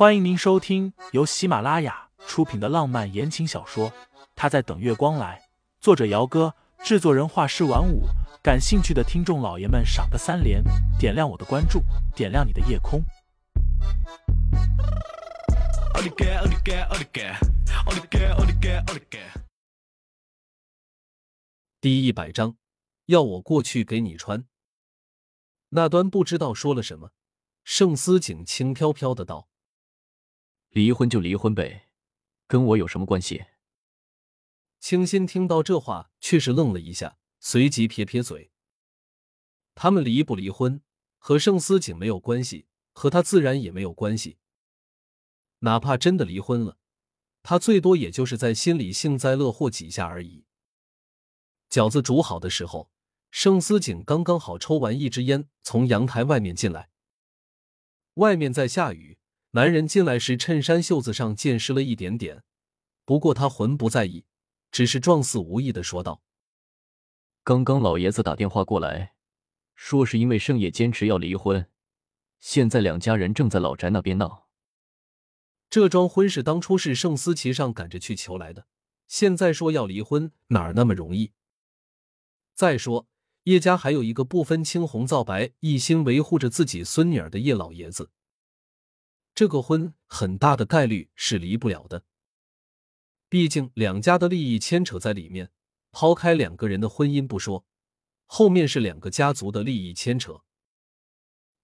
欢迎您收听由喜马拉雅出品的浪漫言情小说《他在等月光来》，作者：姚哥，制作人：画师晚舞。感兴趣的听众老爷们，赏个三连，点亮我的关注，点亮你的夜空。第一百章，要我过去给你穿。那端不知道说了什么，盛思景轻飘飘的道。离婚就离婚呗，跟我有什么关系？清新听到这话，却是愣了一下，随即撇撇嘴。他们离不离婚和盛思景没有关系，和他自然也没有关系。哪怕真的离婚了，他最多也就是在心里幸灾乐祸几下而已。饺子煮好的时候，盛思景刚刚好抽完一支烟，从阳台外面进来。外面在下雨。男人进来时，衬衫袖子上溅湿了一点点，不过他浑不在意，只是状似无意的说道：“刚刚老爷子打电话过来，说是因为盛野坚持要离婚，现在两家人正在老宅那边闹。这桩婚事当初是盛思琪上赶着去求来的，现在说要离婚，哪儿那么容易？再说叶家还有一个不分青红皂白、一心维护着自己孙女儿的叶老爷子。”这个婚很大的概率是离不了的，毕竟两家的利益牵扯在里面。抛开两个人的婚姻不说，后面是两个家族的利益牵扯。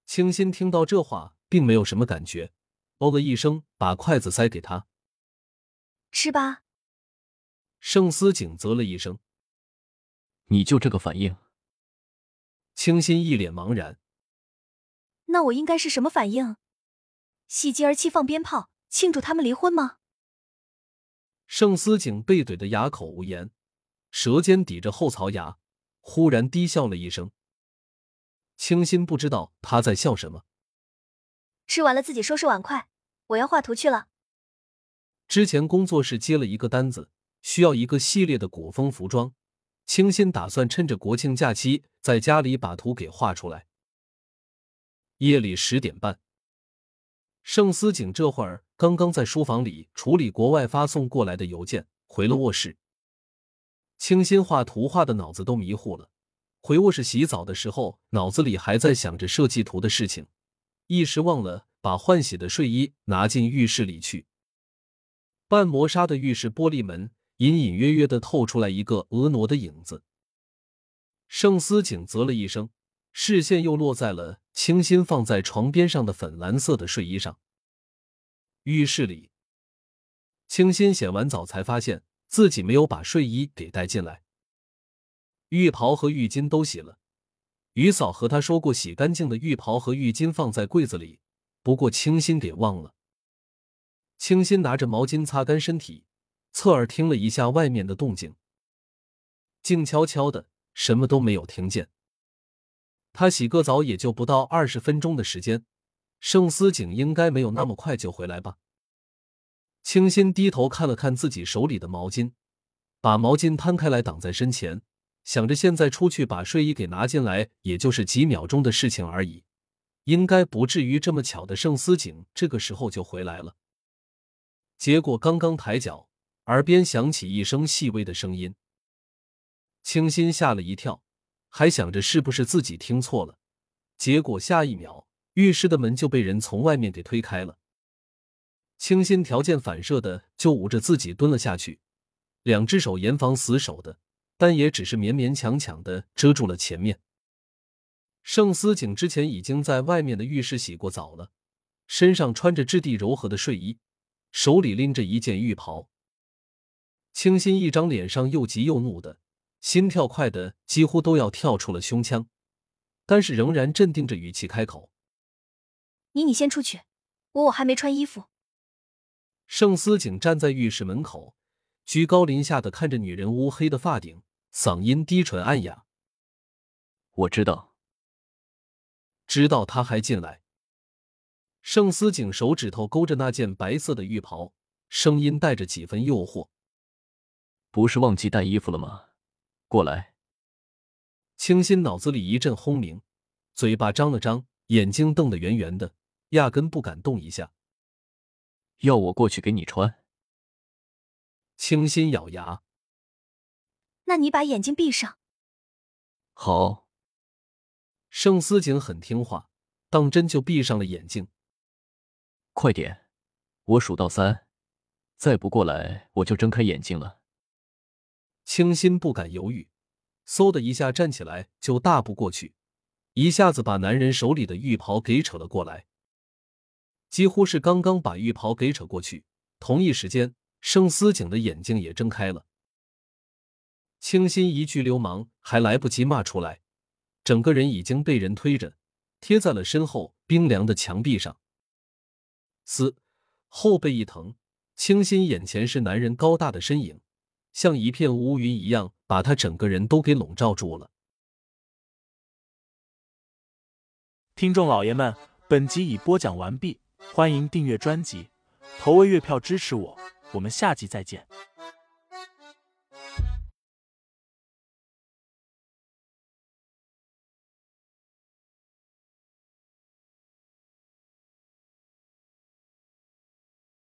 清新听到这话，并没有什么感觉，哦了一声，把筷子塞给他，吃吧。盛思景啧了一声：“你就这个反应？”清新一脸茫然：“那我应该是什么反应？”喜极而泣，放鞭炮庆祝他们离婚吗？盛思景被怼得哑口无言，舌尖抵着后槽牙，忽然低笑了一声。清新不知道他在笑什么。吃完了自己收拾碗筷，我要画图去了。之前工作室接了一个单子，需要一个系列的古风服装，清新打算趁着国庆假期在家里把图给画出来。夜里十点半。盛思景这会儿刚刚在书房里处理国外发送过来的邮件，回了卧室。清新画图画的脑子都迷糊了，回卧室洗澡的时候，脑子里还在想着设计图的事情，一时忘了把换洗的睡衣拿进浴室里去。半磨砂的浴室玻璃门隐隐约约的透出来一个婀娜的影子。盛思景啧了一声。视线又落在了清新放在床边上的粉蓝色的睡衣上。浴室里，清新洗完澡才发现自己没有把睡衣给带进来。浴袍和浴巾都洗了，于嫂和他说过，洗干净的浴袍和浴巾放在柜子里。不过清新给忘了。清新拿着毛巾擦干身体，侧耳听了一下外面的动静，静悄悄的，什么都没有听见。他洗个澡也就不到二十分钟的时间，盛思景应该没有那么快就回来吧。清新低头看了看自己手里的毛巾，把毛巾摊开来挡在身前，想着现在出去把睡衣给拿进来，也就是几秒钟的事情而已，应该不至于这么巧的盛思景这个时候就回来了。结果刚刚抬脚，耳边响起一声细微的声音，清新吓了一跳。还想着是不是自己听错了，结果下一秒浴室的门就被人从外面给推开了。清新条件反射的就捂着自己蹲了下去，两只手严防死守的，但也只是勉勉强强的遮住了前面。盛思景之前已经在外面的浴室洗过澡了，身上穿着质地柔和的睡衣，手里拎着一件浴袍。清新一张脸上又急又怒的。心跳快的几乎都要跳出了胸腔，但是仍然镇定着语气开口：“你你先出去，我我还没穿衣服。”盛思景站在浴室门口，居高临下的看着女人乌黑的发顶，嗓音低沉暗哑：“我知道，知道他还进来。”盛思景手指头勾着那件白色的浴袍，声音带着几分诱惑：“不是忘记带衣服了吗？”过来，清新脑子里一阵轰鸣，嘴巴张了张，眼睛瞪得圆圆的，压根不敢动一下。要我过去给你穿？清新咬牙。那你把眼睛闭上。好。盛思景很听话，当真就闭上了眼睛。快点，我数到三，再不过来我就睁开眼睛了。清新不敢犹豫，嗖的一下站起来就大步过去，一下子把男人手里的浴袍给扯了过来。几乎是刚刚把浴袍给扯过去，同一时间，盛思景的眼睛也睁开了。清新一句“流氓”还来不及骂出来，整个人已经被人推着贴在了身后冰凉的墙壁上。嘶，后背一疼，清新眼前是男人高大的身影，像一片乌云一样，把他整个人都给笼罩住了。听众老爷们，本集已播讲完毕。欢迎订阅专辑，投喂月票支持我，我们下集再见。